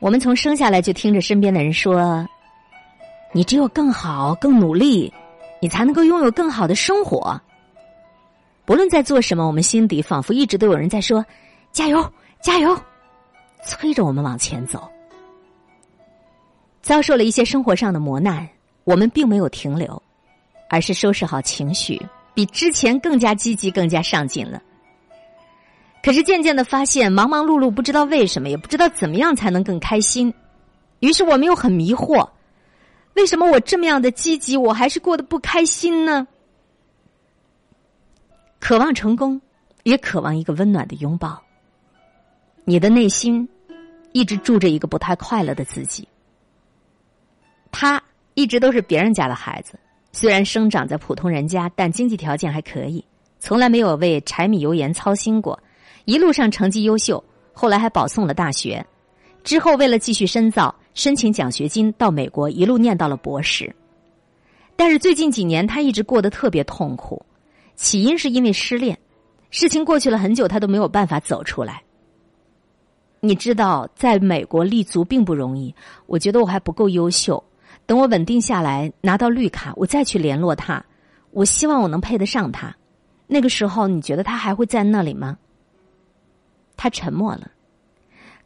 我们从生下来就听着身边的人说：“你只有更好、更努力，你才能够拥有更好的生活。”不论在做什么，我们心底仿佛一直都有人在说：“加油，加油！”催着我们往前走。遭受了一些生活上的磨难，我们并没有停留，而是收拾好情绪，比之前更加积极、更加上进了。可是渐渐的发现，忙忙碌碌，不知道为什么，也不知道怎么样才能更开心。于是我们又很迷惑：为什么我这么样的积极，我还是过得不开心呢？渴望成功，也渴望一个温暖的拥抱。你的内心一直住着一个不太快乐的自己。他一直都是别人家的孩子，虽然生长在普通人家，但经济条件还可以，从来没有为柴米油盐操心过。一路上成绩优秀，后来还保送了大学。之后为了继续深造，申请奖学金到美国，一路念到了博士。但是最近几年，他一直过得特别痛苦。起因是因为失恋，事情过去了很久，他都没有办法走出来。你知道，在美国立足并不容易。我觉得我还不够优秀，等我稳定下来，拿到绿卡，我再去联络他。我希望我能配得上他。那个时候，你觉得他还会在那里吗？他沉默了。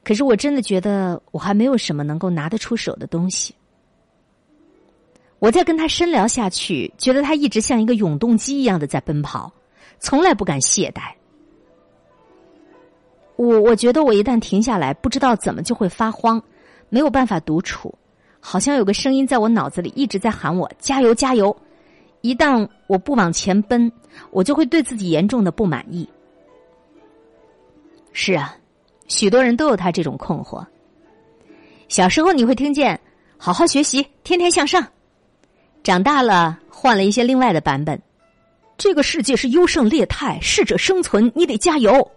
可是我真的觉得我还没有什么能够拿得出手的东西。我在跟他深聊下去，觉得他一直像一个永动机一样的在奔跑，从来不敢懈怠。我我觉得我一旦停下来，不知道怎么就会发慌，没有办法独处，好像有个声音在我脑子里一直在喊我加油加油。一旦我不往前奔，我就会对自己严重的不满意。是啊，许多人都有他这种困惑。小时候你会听见“好好学习，天天向上”。长大了，换了一些另外的版本。这个世界是优胜劣汰，适者生存，你得加油。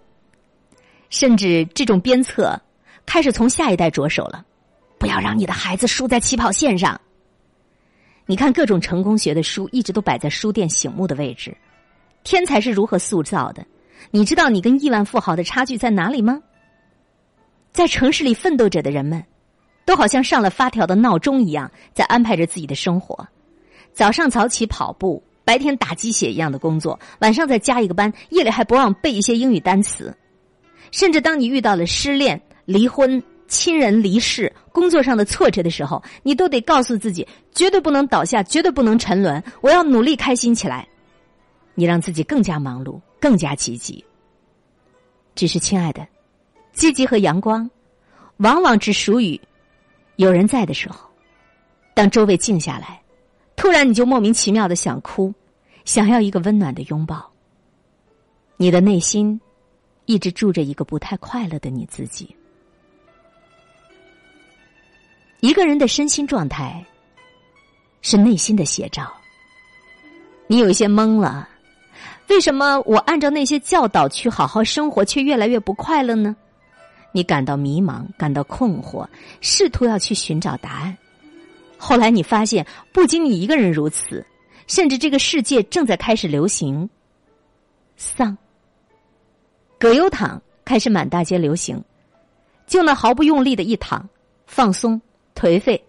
甚至这种鞭策开始从下一代着手了，不要让你的孩子输在起跑线上。你看，各种成功学的书一直都摆在书店醒目的位置。天才是如何塑造的？你知道你跟亿万富豪的差距在哪里吗？在城市里奋斗着的人们，都好像上了发条的闹钟一样，在安排着自己的生活。早上早起跑步，白天打鸡血一样的工作，晚上再加一个班，夜里还不忘背一些英语单词。甚至当你遇到了失恋、离婚、亲人离世、工作上的挫折的时候，你都得告诉自己，绝对不能倒下，绝对不能沉沦。我要努力开心起来。你让自己更加忙碌，更加积极。只是，亲爱的，积极和阳光，往往只属于有人在的时候。当周围静下来。突然，你就莫名其妙的想哭，想要一个温暖的拥抱。你的内心一直住着一个不太快乐的你自己。一个人的身心状态是内心的写照。你有些懵了，为什么我按照那些教导去好好生活，却越来越不快乐呢？你感到迷茫，感到困惑，试图要去寻找答案。后来你发现，不仅你一个人如此，甚至这个世界正在开始流行丧。葛优躺开始满大街流行，就那毫不用力的一躺，放松、颓废，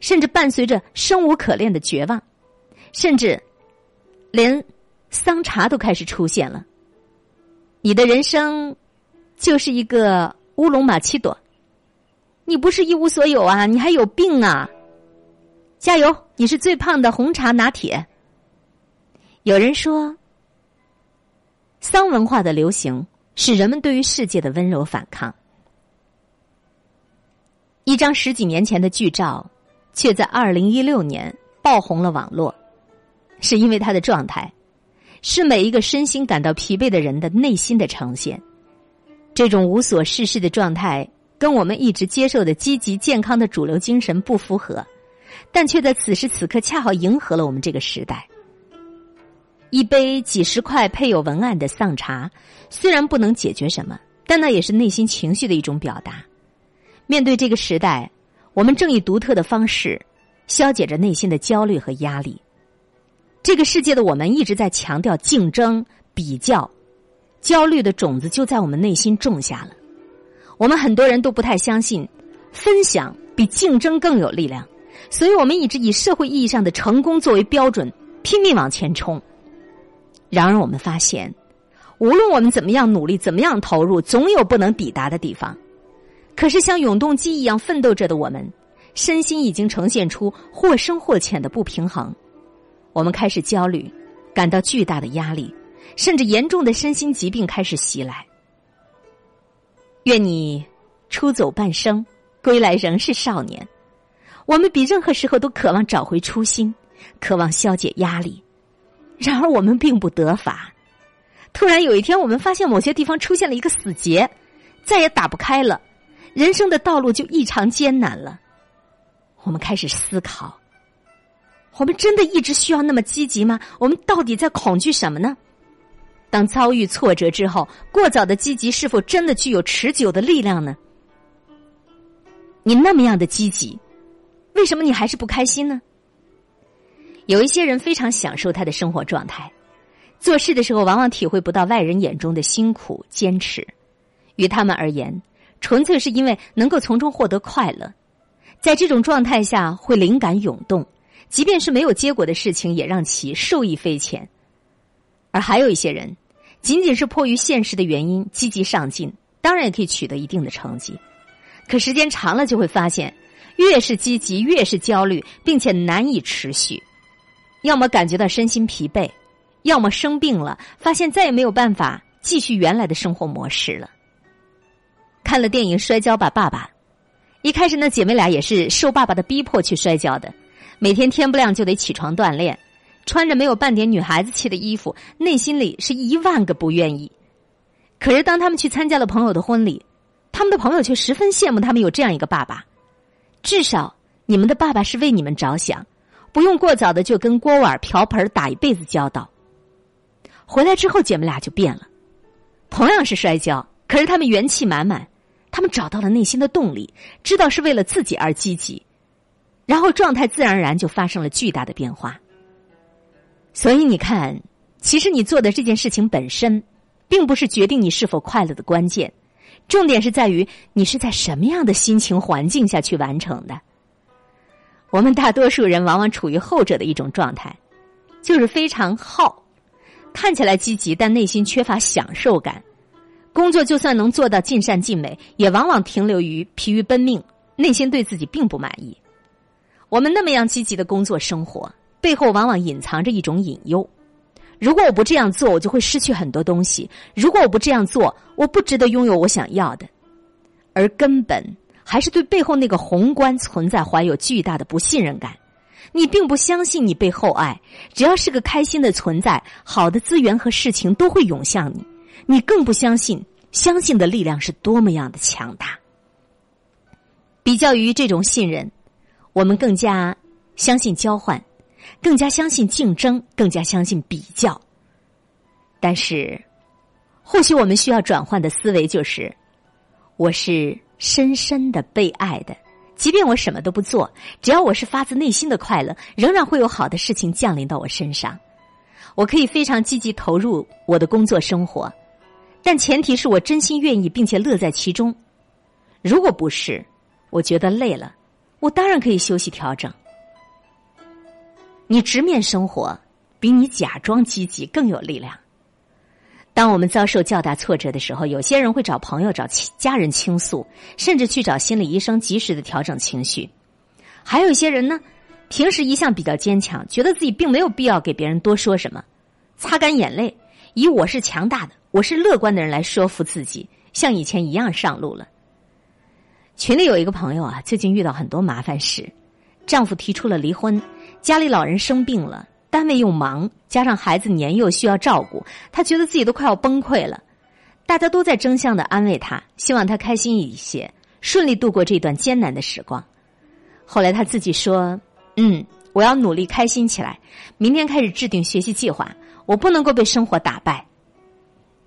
甚至伴随着生无可恋的绝望，甚至连桑茶都开始出现了。你的人生就是一个乌龙玛奇朵，你不是一无所有啊，你还有病啊！加油！你是最胖的红茶拿铁。有人说，丧文化的流行是人们对于世界的温柔反抗。一张十几年前的剧照，却在二零一六年爆红了网络，是因为他的状态是每一个身心感到疲惫的人的内心的呈现。这种无所事事的状态，跟我们一直接受的积极健康的主流精神不符合。但却在此时此刻恰好迎合了我们这个时代。一杯几十块配有文案的丧茶，虽然不能解决什么，但那也是内心情绪的一种表达。面对这个时代，我们正以独特的方式消解着内心的焦虑和压力。这个世界的我们一直在强调竞争、比较，焦虑的种子就在我们内心种下了。我们很多人都不太相信。分享比竞争更有力量，所以我们一直以社会意义上的成功作为标准，拼命往前冲。然而，我们发现，无论我们怎么样努力，怎么样投入，总有不能抵达的地方。可是，像永动机一样奋斗着的我们，身心已经呈现出或深或浅的不平衡。我们开始焦虑，感到巨大的压力，甚至严重的身心疾病开始袭来。愿你出走半生，归来仍是少年。我们比任何时候都渴望找回初心，渴望消解压力。然而，我们并不得法。突然有一天，我们发现某些地方出现了一个死结，再也打不开了。人生的道路就异常艰难了。我们开始思考：我们真的一直需要那么积极吗？我们到底在恐惧什么呢？当遭遇挫折之后，过早的积极是否真的具有持久的力量呢？你那么样的积极，为什么你还是不开心呢？有一些人非常享受他的生活状态，做事的时候往往体会不到外人眼中的辛苦坚持，于他们而言。纯粹是因为能够从中获得快乐，在这种状态下会灵感涌动，即便是没有结果的事情，也让其受益匪浅。而还有一些人，仅仅是迫于现实的原因积极上进，当然也可以取得一定的成绩，可时间长了就会发现，越是积极越是焦虑，并且难以持续，要么感觉到身心疲惫，要么生病了，发现再也没有办法继续原来的生活模式了。看了电影《摔跤吧，爸爸》，一开始那姐妹俩也是受爸爸的逼迫去摔跤的，每天天不亮就得起床锻炼，穿着没有半点女孩子气的衣服，内心里是一万个不愿意。可是当他们去参加了朋友的婚礼，他们的朋友却十分羡慕他们有这样一个爸爸，至少你们的爸爸是为你们着想，不用过早的就跟锅碗瓢盆打一辈子交道。回来之后，姐妹俩就变了，同样是摔跤，可是他们元气满满。他们找到了内心的动力，知道是为了自己而积极，然后状态自然而然就发生了巨大的变化。所以你看，其实你做的这件事情本身，并不是决定你是否快乐的关键，重点是在于你是在什么样的心情环境下去完成的。我们大多数人往往处于后者的一种状态，就是非常耗，看起来积极，但内心缺乏享受感。工作就算能做到尽善尽美，也往往停留于疲于奔命，内心对自己并不满意。我们那么样积极的工作生活，背后往往隐藏着一种隐忧：如果我不这样做，我就会失去很多东西；如果我不这样做，我不值得拥有我想要的。而根本还是对背后那个宏观存在怀有巨大的不信任感。你并不相信你被厚爱，只要是个开心的存在，好的资源和事情都会涌向你。你更不相信，相信的力量是多么样的强大。比较于这种信任，我们更加相信交换，更加相信竞争，更加相信比较。但是，或许我们需要转换的思维就是：我是深深的被爱的，即便我什么都不做，只要我是发自内心的快乐，仍然会有好的事情降临到我身上。我可以非常积极投入我的工作生活。但前提是我真心愿意，并且乐在其中。如果不是，我觉得累了，我当然可以休息调整。你直面生活，比你假装积极更有力量。当我们遭受较大挫折的时候，有些人会找朋友、找家人倾诉，甚至去找心理医生及时的调整情绪。还有一些人呢，平时一向比较坚强，觉得自己并没有必要给别人多说什么，擦干眼泪，以我是强大的。我是乐观的人来说服自己，像以前一样上路了。群里有一个朋友啊，最近遇到很多麻烦事，丈夫提出了离婚，家里老人生病了，单位又忙，加上孩子年幼需要照顾，她觉得自己都快要崩溃了。大家都在争相的安慰她，希望她开心一些，顺利度过这段艰难的时光。后来她自己说：“嗯，我要努力开心起来，明天开始制定学习计划，我不能够被生活打败。”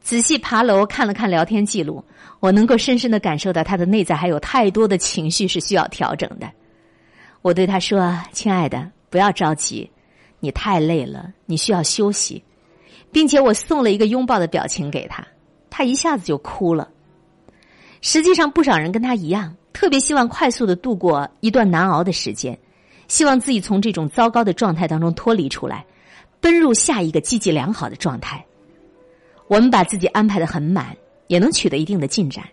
仔细爬楼看了看聊天记录，我能够深深的感受到他的内在还有太多的情绪是需要调整的。我对他说：“亲爱的，不要着急，你太累了，你需要休息。”并且我送了一个拥抱的表情给他，他一下子就哭了。实际上，不少人跟他一样，特别希望快速的度过一段难熬的时间，希望自己从这种糟糕的状态当中脱离出来，奔入下一个积极良好的状态。我们把自己安排的很满，也能取得一定的进展，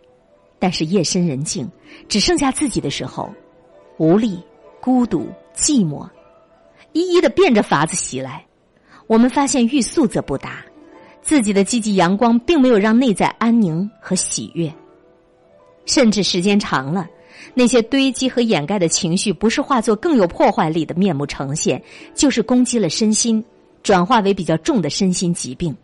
但是夜深人静，只剩下自己的时候，无力、孤独、寂寞，一一的变着法子袭来。我们发现欲速则不达，自己的积极阳光并没有让内在安宁和喜悦。甚至时间长了，那些堆积和掩盖的情绪，不是化作更有破坏力的面目呈现，就是攻击了身心，转化为比较重的身心疾病。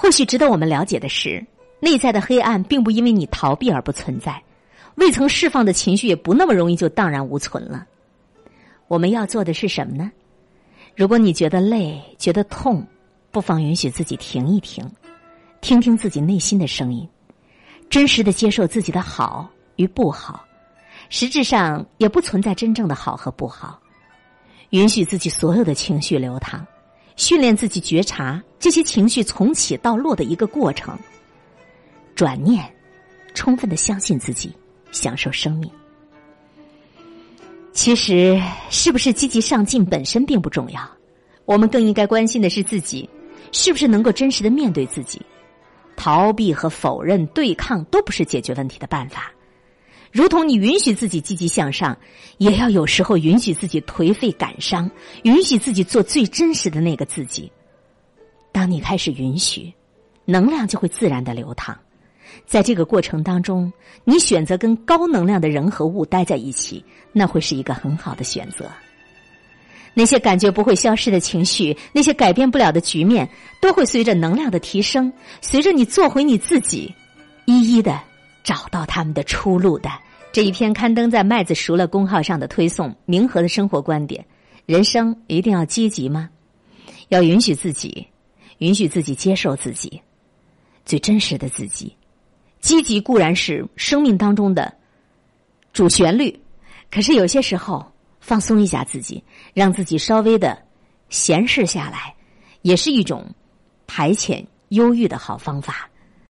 或许值得我们了解的是，内在的黑暗并不因为你逃避而不存在，未曾释放的情绪也不那么容易就荡然无存了。我们要做的是什么呢？如果你觉得累、觉得痛，不妨允许自己停一停，听听自己内心的声音。真实的接受自己的好与不好，实质上也不存在真正的好和不好。允许自己所有的情绪流淌，训练自己觉察这些情绪从起到落的一个过程。转念，充分的相信自己，享受生命。其实，是不是积极上进本身并不重要，我们更应该关心的是自己是不是能够真实的面对自己。逃避和否认、对抗都不是解决问题的办法。如同你允许自己积极向上，也要有时候允许自己颓废感伤，允许自己做最真实的那个自己。当你开始允许，能量就会自然的流淌。在这个过程当中，你选择跟高能量的人和物待在一起，那会是一个很好的选择。那些感觉不会消失的情绪，那些改变不了的局面，都会随着能量的提升，随着你做回你自己，一一的找到他们的出路的。这一篇刊登在麦子熟了公号上的推送，明和的生活观点：人生一定要积极吗？要允许自己，允许自己接受自己，最真实的自己。积极固然是生命当中的主旋律，可是有些时候。放松一下自己，让自己稍微的闲适下来，也是一种排遣忧郁的好方法。